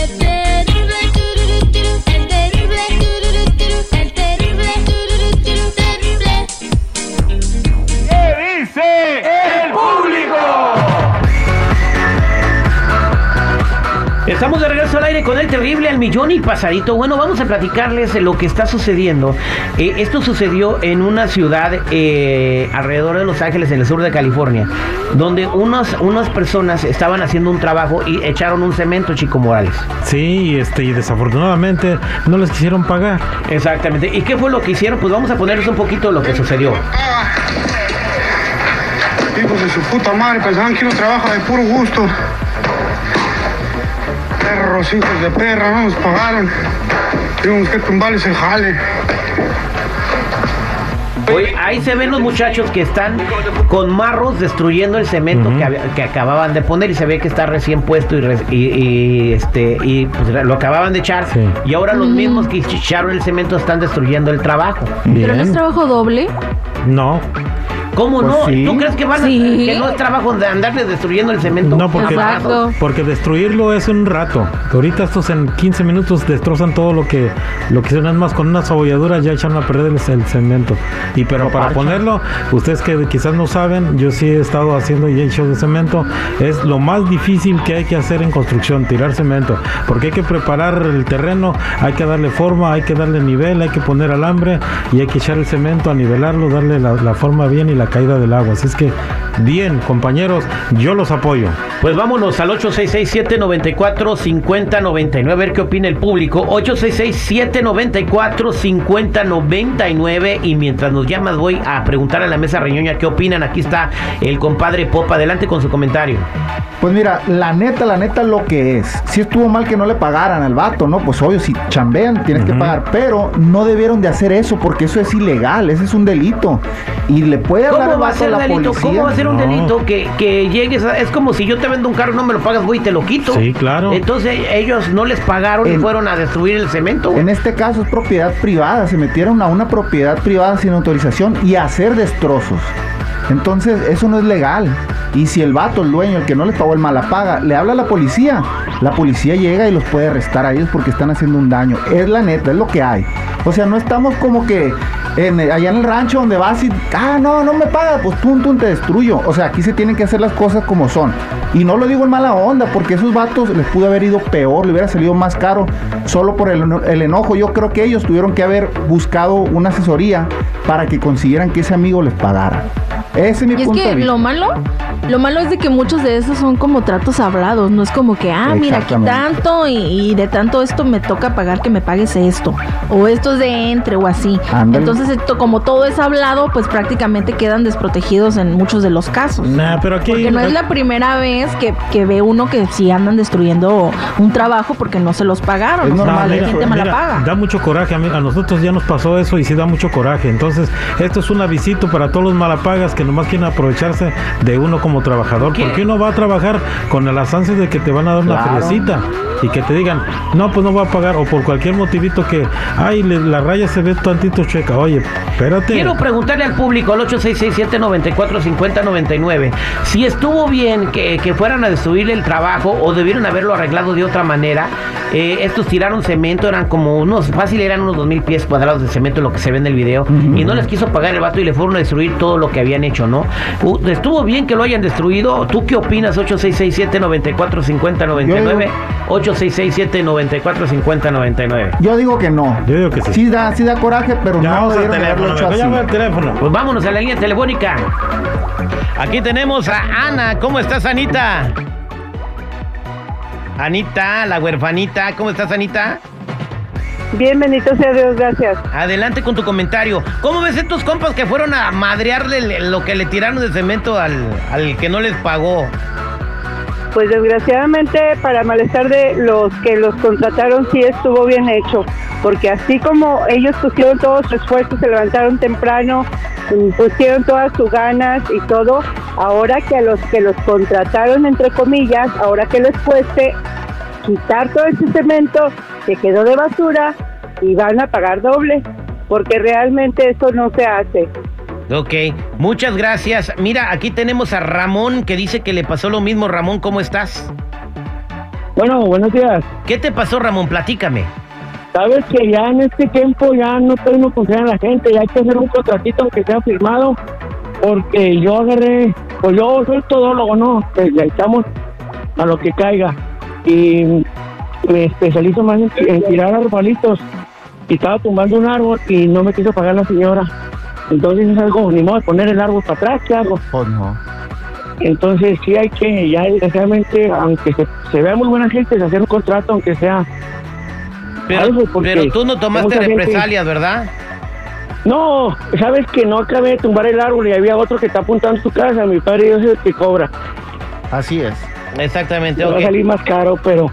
¿Qué dice el público? Estamos de regreso al aire con el terrible al millón y pasadito. Bueno, vamos a platicarles lo que está sucediendo. Eh, esto sucedió en una ciudad eh, alrededor de Los Ángeles, en el sur de California, donde unas, unas personas estaban haciendo un trabajo y echaron un cemento, Chico Morales. Sí, este, y desafortunadamente no les quisieron pagar. Exactamente. ¿Y qué fue lo que hicieron? Pues vamos a ponerles un poquito de lo que sucedió. Hijos de su puta madre, pensaban que uno trabaja de puro gusto. Perros, hijos de perra, no nos pagaron. Tuvimos que tumbarles el jale. Oye, ahí se ven los muchachos que están con marros destruyendo el cemento que, había- que acababan de poner y se ve que está recién puesto y, re- y- y, este y pues, lo acababan de echar Sí. y ahora los mismos que echaron el cemento están destruyendo el trabajo. Pero no es trabajo doble. No, ¿Cómo Pues no? sí. ¿Tú crees que van a- Sí. que no es trabajo de andarle destruyendo el cemento? no porque, Exacto. porque destruirlo es un rato. Ahorita estos en 15 minutos destrozan todo lo que lo que más con una sabolladura ya echan a perder el, el cemento. Y pero para ponerlo, ustedes que quizás no saben, yo sí he estado haciendo y he hecho de cemento, es lo más difícil que hay que hacer en construcción, tirar cemento, porque hay que preparar el terreno, hay que darle forma, hay que darle nivel, hay que poner alambre y hay que echar el cemento a nivelarlo, darle la, la forma bien y la caída del agua. Así es que bien, compañeros, yo los apoyo. Pues vámonos al 866-794-5099 a ver qué opina el público. 866-794-5099 y mientras nos llamas voy a preguntar a la mesa reñoña qué opinan. Aquí está el compadre Popa. Adelante con su comentario. Pues mira, la neta, la neta lo que es. Si estuvo mal que no le pagaran al vato, ¿no? Pues obvio, si chambean tienes que pagar. Pero no debieron de hacer eso porque eso es ilegal, ese es un delito. Y le puede hablar ¿Cómo al va vato a ser la delito? policía. ¿Cómo va a ser un No. delito que, que llegues a- Es como si yo te vendo un carro, no me lo pagas, voy y te lo quito. Sí, claro. Entonces ellos no les pagaron y fueron a destruir el cemento. En este caso es propiedad privada, se metieron a una propiedad privada sin autorización y a hacer destrozos. Entonces, eso no es legal. Y si el vato, el dueño, el que no les pagó el mala paga, le habla a la policía, la policía llega y los puede arrestar a ellos porque están haciendo un daño. Es la neta, es lo que hay. O sea, no estamos como que allá en el rancho donde vas y, ah, no, no me pagas, pues pum, pum, te destruyo. O sea, aquí se tienen que hacer las cosas como son. Y no lo digo en mala onda, porque esos vatos les pudo haber ido peor, le hubiera salido más caro solo por el enojo. Yo creo que ellos tuvieron que haber buscado una asesoría para que consiguieran que ese amigo les pagara. Ese es mi Y es de que vista. lo malo, lo malo es de que muchos de esos son como tratos hablados, no es como que, ah, mira, aquí tanto y, y de tanto esto me toca pagar que me pagues esto, o esto es de entre o así. Entonces, esto, como todo es hablado, pues prácticamente quedan desprotegidos en muchos de los casos. Nah, pero aquí Porque no es la primera vez que, que ve uno que sí andan destruyendo un trabajo porque no se los pagaron. Es o sea, normal, la mira, gente mira, mala paga. Da mucho coraje. A, mí- a nosotros ya nos pasó eso y sí da mucho coraje. Entonces, esto es un avisito para todos los malapagas que nomás quieren aprovecharse de uno como trabajador. ¿Qué? Porque uno va a trabajar con las ansias de que te van a dar una feriecita y que te digan, no, pues no va a pagar. O por cualquier motivito que, ay, le- la raya se ve tantito checa. Oye, espérate. Quiero preguntarle al público al 8667-945099 si estuvo bien que, que fueran a destruirle el trabajo o debieron haberlo arreglado de otra manera. Eh, estos tiraron cemento, eran como unos, fácil eran unos 2000 pies cuadrados de cemento lo que se ve en el video y no les quiso pagar el vato y le fueron a destruir todo lo que habían hecho, ¿no? Uh, ¿Estuvo bien que lo hayan destruido? ¿Tú qué opinas? 8667-945099 8667-945099 Yo digo que no. Yo digo que sí. Sí da, sí da coraje, pero Ya no vamos al debieron de haberlo teléfono. hecho así. teléfono. Pues vámonos a la línea telefónica. Aquí tenemos a Ana. ¿Cómo estás, Anita? Anita, la huerfanita. ¿Cómo estás, Anita? Bien, bendito sea Dios, gracias. Adelante con tu comentario. ¿Cómo ves estos compas que fueron a madrearle le- lo que le tiraron de cemento al, al que no les pagó? pues desgraciadamente para malestar de los que los contrataron sí estuvo bien hecho, porque así como ellos pusieron todo su esfuerzo, se levantaron temprano, mm, pusieron todas sus ganas y todo, ahora que a los que los contrataron entre comillas, ahora que les cueste quitar todo ese cemento que quedó de basura y van a pagar doble, porque realmente eso no se hace. Ok, muchas gracias. Mira, aquí tenemos a Ramón que dice que le pasó lo mismo. Ramón, ¿cómo estás? Bueno, buenos días. ¿Qué te pasó, Ramón? Platícame. Sabes que ya en este tiempo ya no tengo confiar en la gente, ya hay que hacer un contratito aunque sea firmado, porque yo agarré, pues yo soy todólogo, ¿no? Pues ya estamos a lo que caiga. Y me especializo más en, en tirar arbolitos. Y estaba tumbando un árbol y no me quiso pagar la señora. Entonces es algo, ni modo de poner el árbol para atrás, ¿qué hago? Pues no. Entonces sí hay que, ya desgraciadamente, aunque se, se vea muy buena gente, es hacer un contrato, aunque sea... Pero, algo, pero tú no tomaste represalias, ¿verdad? No, sabes que no acabé de tumbar el árbol y había otro que está apuntando su casa, mi padre Dios es el que cobra. Así es. Exactamente, Me va a salir más caro, pero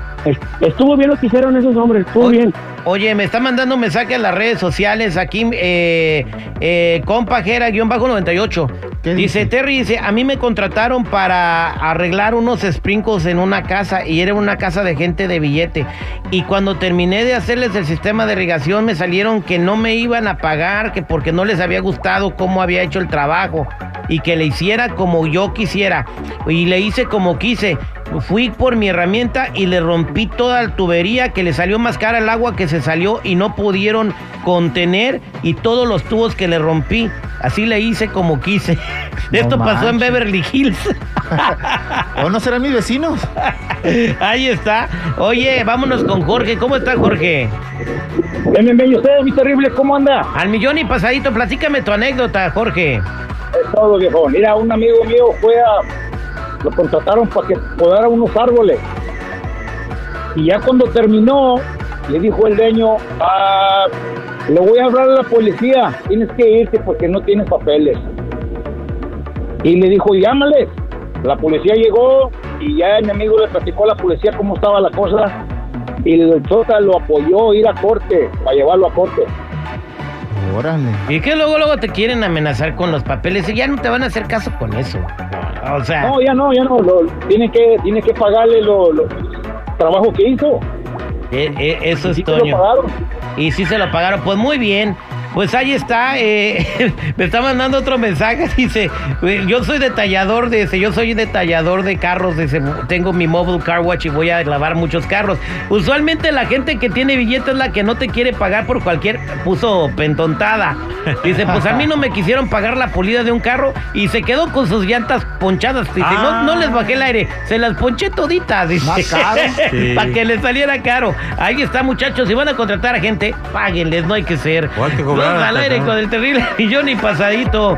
estuvo bien lo que hicieron esos hombres, estuvo Oye, bien. Oye, me está mandando un mensaje a las redes sociales aquí, eh, eh, compajera-98. ¿Qué Dice, dice? Terry, dice, a mí me contrataron para arreglar unos sprinkles en una casa y era una casa de gente de billete. Y cuando terminé de hacerles el sistema de irrigación me salieron que no me iban a pagar, que porque no les había gustado cómo había hecho el trabajo y que le hiciera como yo quisiera. Y le hice como quise. Fui por mi herramienta y le rompí toda la tubería que le salió más cara el agua que se salió y no pudieron contener y todos los tubos que le rompí. Así le hice como quise. No Esto pasó en. Beverly Hills. ¿O no serán mis vecinos? Ahí está. Oye, vámonos con Jorge. ¿Cómo está Jorge? Bien, bien, bien, ¿y usted, mi terrible, cómo anda? Al millón y pasadito, platícame tu anécdota, Jorge. Es todo, viejo. Mira, un amigo mío fue a... Lo contrataron para que podara unos árboles. Y ya cuando terminó, le dijo el dueño, ah, le voy a hablar a la policía, tienes que irte porque no tienes papeles. Y le dijo, llámales. La policía llegó y ya mi amigo le platicó a la policía cómo estaba la cosa. Y el Sota lo apoyó a ir a corte, para llevarlo a corte. Órale. Y que luego, luego te quieren amenazar con los papeles y ya no te van a hacer caso con eso. O sea, No, ya no, ya no. Lo, tiene que tiene que pagarle lo, lo- trabajo que hizo. e- e- eso es Sí te lo Toño. pagaron. Y sí se lo pagaron. Pues muy bien. Pues ahí está. eh, me está mandando otro mensaje. Dice: Yo soy detallador de ese. Yo soy detallador de carros. Dice: Tengo mi mobile car watch y voy a lavar muchos carros. Usualmente la gente que tiene billetes es la que no te quiere pagar por cualquier. Puso pentontada. Dice: Pues a mí no me quisieron pagar la pulida de un carro y se quedó con sus llantas ponchadas. Dice: no, no les bajé el aire. Se las ponché toditas. Dice: Más caro. Sí. Para que les saliera caro. Ahí está, muchachos. Si van a contratar a gente, páguenles, no hay que ser. O hay que al aire con el terrible millón y pasadito.